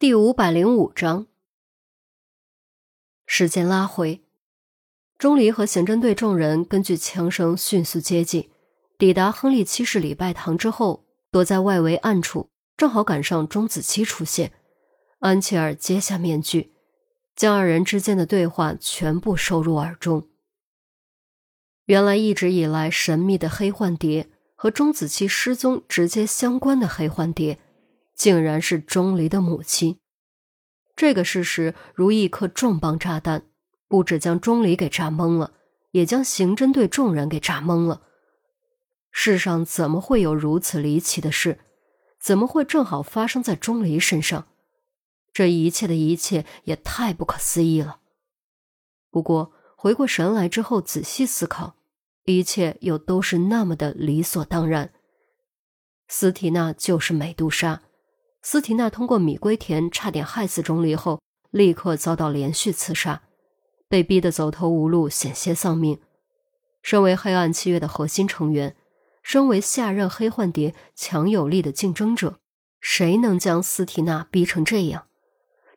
第五百零五章，时间拉回，钟离和刑侦队众人根据枪声迅速接近，抵达亨利七世礼拜堂之后，躲在外围暗处，正好赶上钟子期出现。安琪儿揭下面具，将二人之间的对话全部收入耳中。原来一直以来神秘的黑幻蝶和钟子期失踪直接相关的黑幻蝶。竟然是钟离的母亲，这个事实如一颗重磅炸弹，不止将钟离给炸懵了，也将刑侦队众人给炸懵了。世上怎么会有如此离奇的事？怎么会正好发生在钟离身上？这一切的一切也太不可思议了。不过回过神来之后，仔细思考，一切又都是那么的理所当然。斯提娜就是美杜莎。斯提娜通过米龟田差点害死钟离后，立刻遭到连续刺杀，被逼得走投无路，险些丧命。身为黑暗契约的核心成员，身为下任黑幻蝶强有力的竞争者，谁能将斯提娜逼成这样？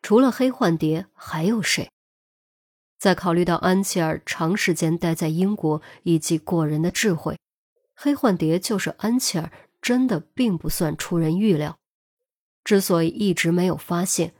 除了黑幻蝶，还有谁？在考虑到安琪儿长时间待在英国以及过人的智慧，黑幻蝶就是安琪儿，真的并不算出人预料。之所以一直没有发现，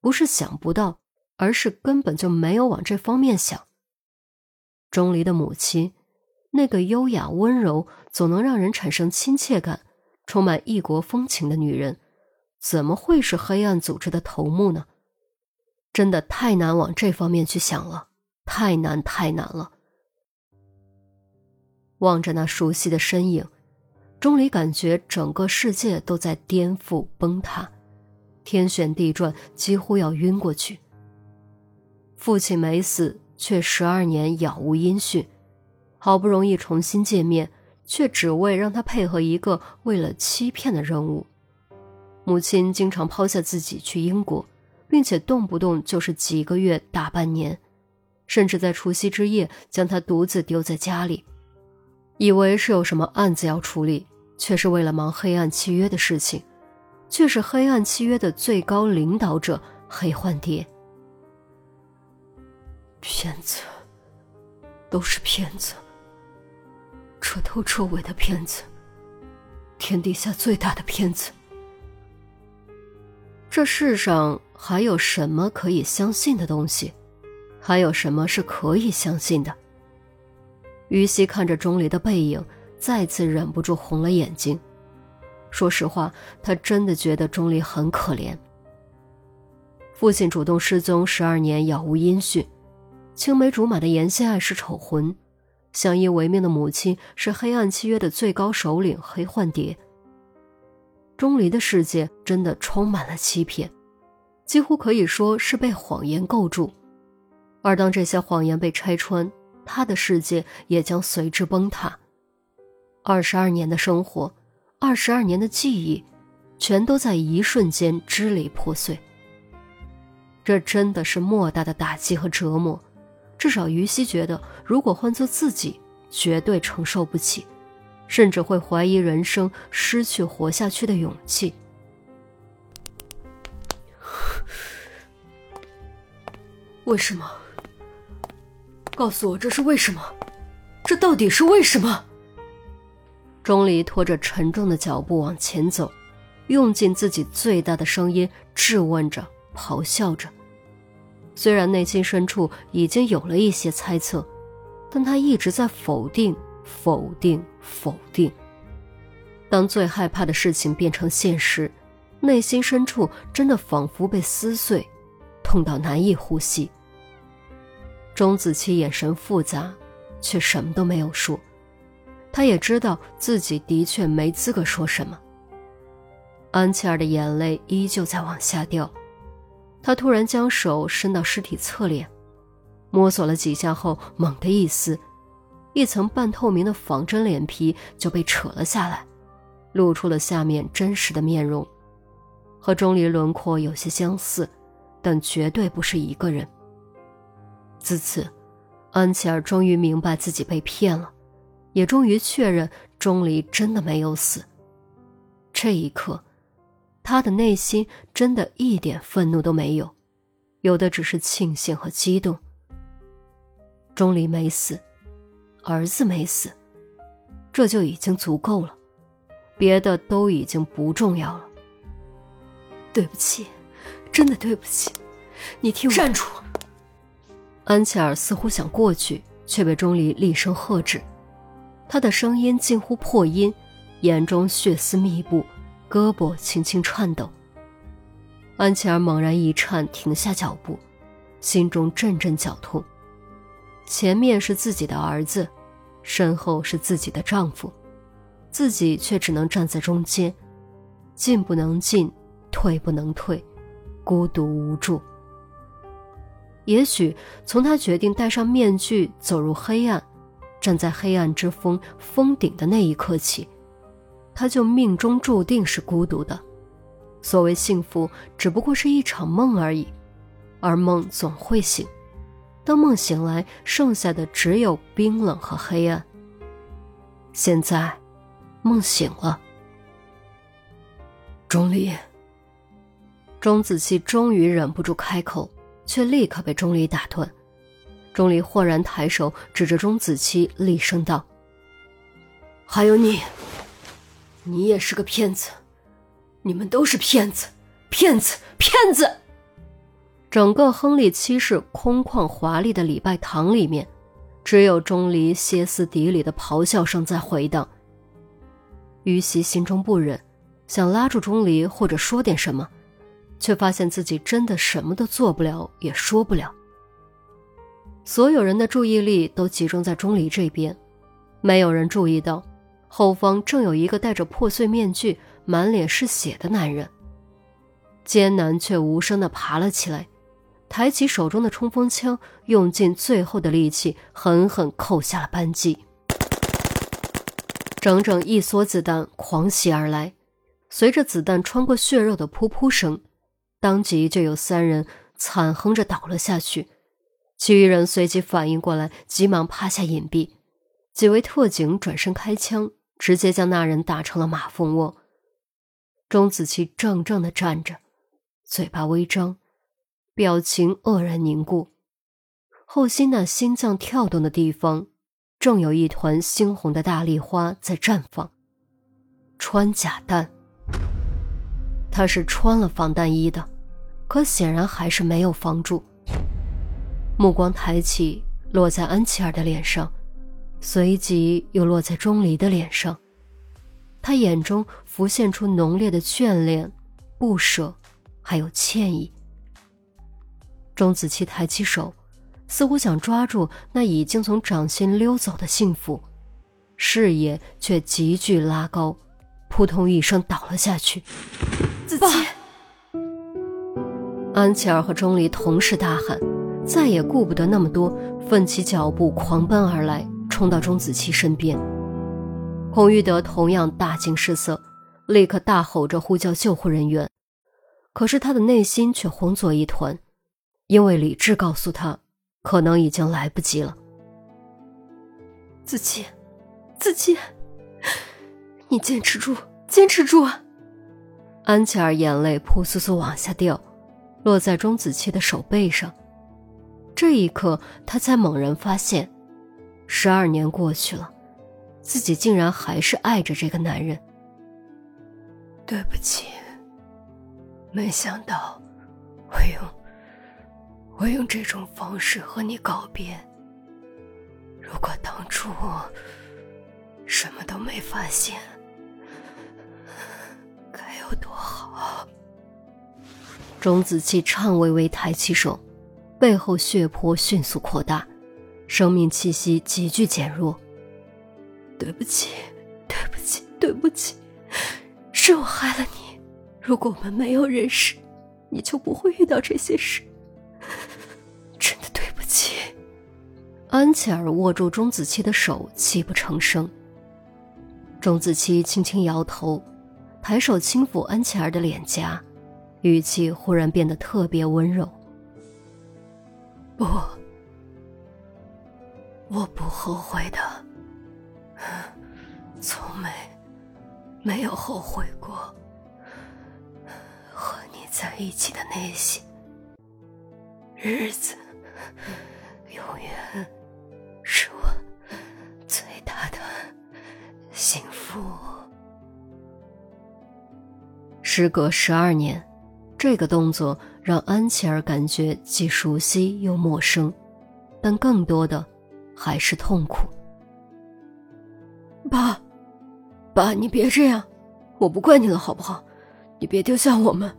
不是想不到，而是根本就没有往这方面想。钟离的母亲，那个优雅温柔、总能让人产生亲切感、充满异国风情的女人，怎么会是黑暗组织的头目呢？真的太难往这方面去想了，太难太难了。望着那熟悉的身影。钟离感觉整个世界都在颠覆崩塌，天旋地转，几乎要晕过去。父亲没死，却十二年杳无音讯，好不容易重新见面，却只为让他配合一个为了欺骗的任务。母亲经常抛下自己去英国，并且动不动就是几个月、大半年，甚至在除夕之夜将他独自丢在家里。以为是有什么案子要处理，却是为了忙黑暗契约的事情，却是黑暗契约的最高领导者黑幻蝶。骗子，都是骗子，彻头彻尾的骗子，天底下最大的骗子。这世上还有什么可以相信的东西？还有什么是可以相信的？于西看着钟离的背影，再次忍不住红了眼睛。说实话，他真的觉得钟离很可怜。父亲主动失踪十二年，杳无音讯；青梅竹马的颜心爱是丑魂；相依为命的母亲是黑暗契约的最高首领黑幻蝶。钟离的世界真的充满了欺骗，几乎可以说是被谎言构筑。而当这些谎言被拆穿，他的世界也将随之崩塌。二十二年的生活，二十二年的记忆，全都在一瞬间支离破碎。这真的是莫大的打击和折磨。至少于西觉得，如果换做自己，绝对承受不起，甚至会怀疑人生，失去活下去的勇气。为什么？告诉我这是为什么？这到底是为什么？钟离拖着沉重的脚步往前走，用尽自己最大的声音质问着、咆哮着。虽然内心深处已经有了一些猜测，但他一直在否定、否定、否定。当最害怕的事情变成现实，内心深处真的仿佛被撕碎，痛到难以呼吸。钟子期眼神复杂，却什么都没有说。他也知道自己的确没资格说什么。安琪儿的眼泪依旧在往下掉，他突然将手伸到尸体侧脸，摸索了几下后，猛地一撕，一层半透明的仿真脸皮就被扯了下来，露出了下面真实的面容，和钟离轮廓有些相似，但绝对不是一个人。自此，安琪儿终于明白自己被骗了，也终于确认钟离真的没有死。这一刻，他的内心真的一点愤怒都没有，有的只是庆幸和激动。钟离没死，儿子没死，这就已经足够了，别的都已经不重要了。对不起，真的对不起，你听我站住！安琪儿似乎想过去，却被钟离厉声喝止。他的声音近乎破音，眼中血丝密布。胳膊轻轻颤抖，安琪儿猛然一颤，停下脚步，心中阵阵绞痛。前面是自己的儿子，身后是自己的丈夫，自己却只能站在中间，进不能进，退不能退，孤独无助。也许从他决定戴上面具走入黑暗，站在黑暗之峰峰顶的那一刻起。他就命中注定是孤独的，所谓幸福只不过是一场梦而已，而梦总会醒，当梦醒来，剩下的只有冰冷和黑暗。现在，梦醒了，钟离。钟子期终于忍不住开口，却立刻被钟离打断。钟离豁然抬手指着钟子期，厉声道：“还有你。”你也是个骗子，你们都是骗子，骗子，骗子！整个亨利七世空旷华丽的礼拜堂里面，只有钟离歇斯底里的咆哮声在回荡。于西心中不忍，想拉住钟离或者说点什么，却发现自己真的什么都做不了，也说不了。所有人的注意力都集中在钟离这边，没有人注意到。后方正有一个戴着破碎面具、满脸是血的男人，艰难却无声地爬了起来，抬起手中的冲锋枪，用尽最后的力气，狠狠扣下了扳机。整整一梭子弹狂袭而来，随着子弹穿过血肉的噗噗声，当即就有三人惨哼着倒了下去，其余人随即反应过来，急忙趴下隐蔽，几位特警转身开枪。直接将那人打成了马蜂窝。钟子期怔怔的站着，嘴巴微张，表情愕然凝固。后心那心脏跳动的地方，正有一团猩红的大丽花在绽放。穿甲弹，他是穿了防弹衣的，可显然还是没有防住。目光抬起，落在安琪儿的脸上。随即又落在钟离的脸上，他眼中浮现出浓烈的眷恋、不舍，还有歉意。钟子期抬起手，似乎想抓住那已经从掌心溜走的幸福，视野却急剧拉高，扑通一声倒了下去。子期，安琪儿和钟离同时大喊，再也顾不得那么多，奋起脚步狂奔而来。冲到钟子期身边，孔玉德同样大惊失色，立刻大吼着呼叫救护人员。可是他的内心却慌作一团，因为理智告诉他，可能已经来不及了。子期，子期，你坚持住，坚持住！安琪儿眼泪扑簌簌往下掉，落在钟子期的手背上。这一刻，他才猛然发现。十二年过去了，自己竟然还是爱着这个男人。对不起，没想到我用我用这种方式和你告别。如果当初我什么都没发现，钟子期颤巍巍抬起手，背后血泊迅速扩大。生命气息急剧减弱。对不起，对不起，对不起，是我害了你。如果我们没有认识，你就不会遇到这些事。真的对不起。安琪儿握住钟子期的手，泣不成声。钟子期轻轻摇头，抬手轻抚安琪儿的脸颊，语气忽然变得特别温柔。不。我不后悔的，从没，没有后悔过和你。在一起的那些日子，永远是我最大的幸福。时隔十二年，这个动作让安琪儿感觉既熟悉又陌生，但更多的还是痛苦。爸，爸，你别这样，我不怪你了，好不好？你别丢下我们，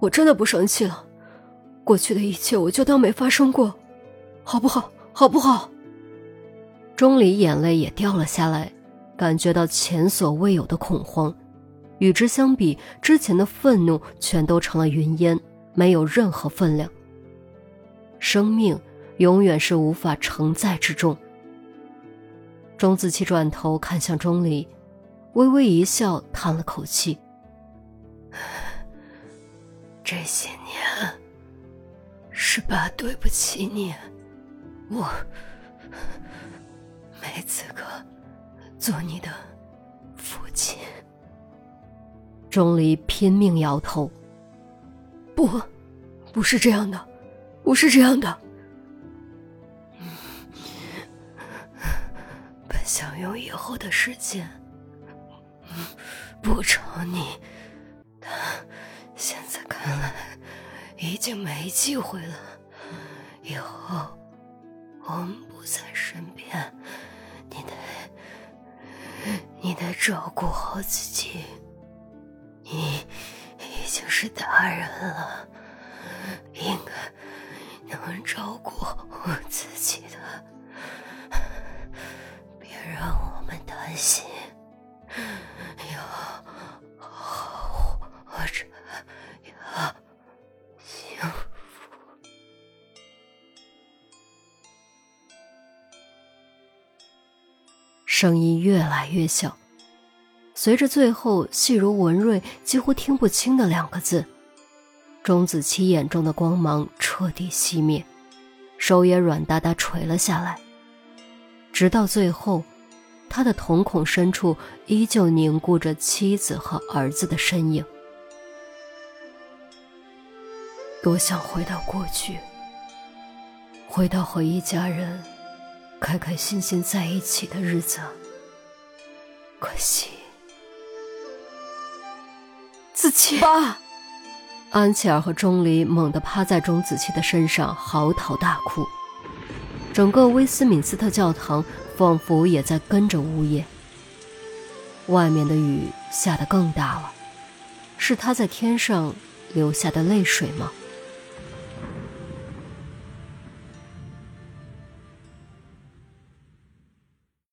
我真的不生气了。过去的一切我就当没发生过，好不好？好不好？钟离眼泪也掉了下来，感觉到前所未有的恐慌。与之相比，之前的愤怒全都成了云烟，没有任何分量。生命永远是无法承载之重。钟子期转头看向钟离，微微一笑，叹了口气：“这些年是爸对不起你，我没资格做你的父亲。”钟离拼命摇头：“不，不是这样的，不是这样的。”本想用以后的时间补偿你，但现在看来已经没机会了。以后我们不在身边，你得你得照顾好自己。是大人了，应该能照顾好自己的。别让我们担心，要好活着，要幸福。声音越来越小，随着最后细如文瑞、几乎听不清的两个字，钟子期眼中的光芒彻底熄灭，手也软哒哒垂了下来，直到最后。他的瞳孔深处依旧凝固着妻子和儿子的身影。多想回到过去，回到和一家人开开心心在一起的日子。可惜，子琪爸，安琪儿和钟离猛地趴在钟子期的身上嚎啕大哭，整个威斯敏斯特教堂。仿佛也在跟着呜咽。外面的雨下得更大了，是他在天上流下的泪水吗？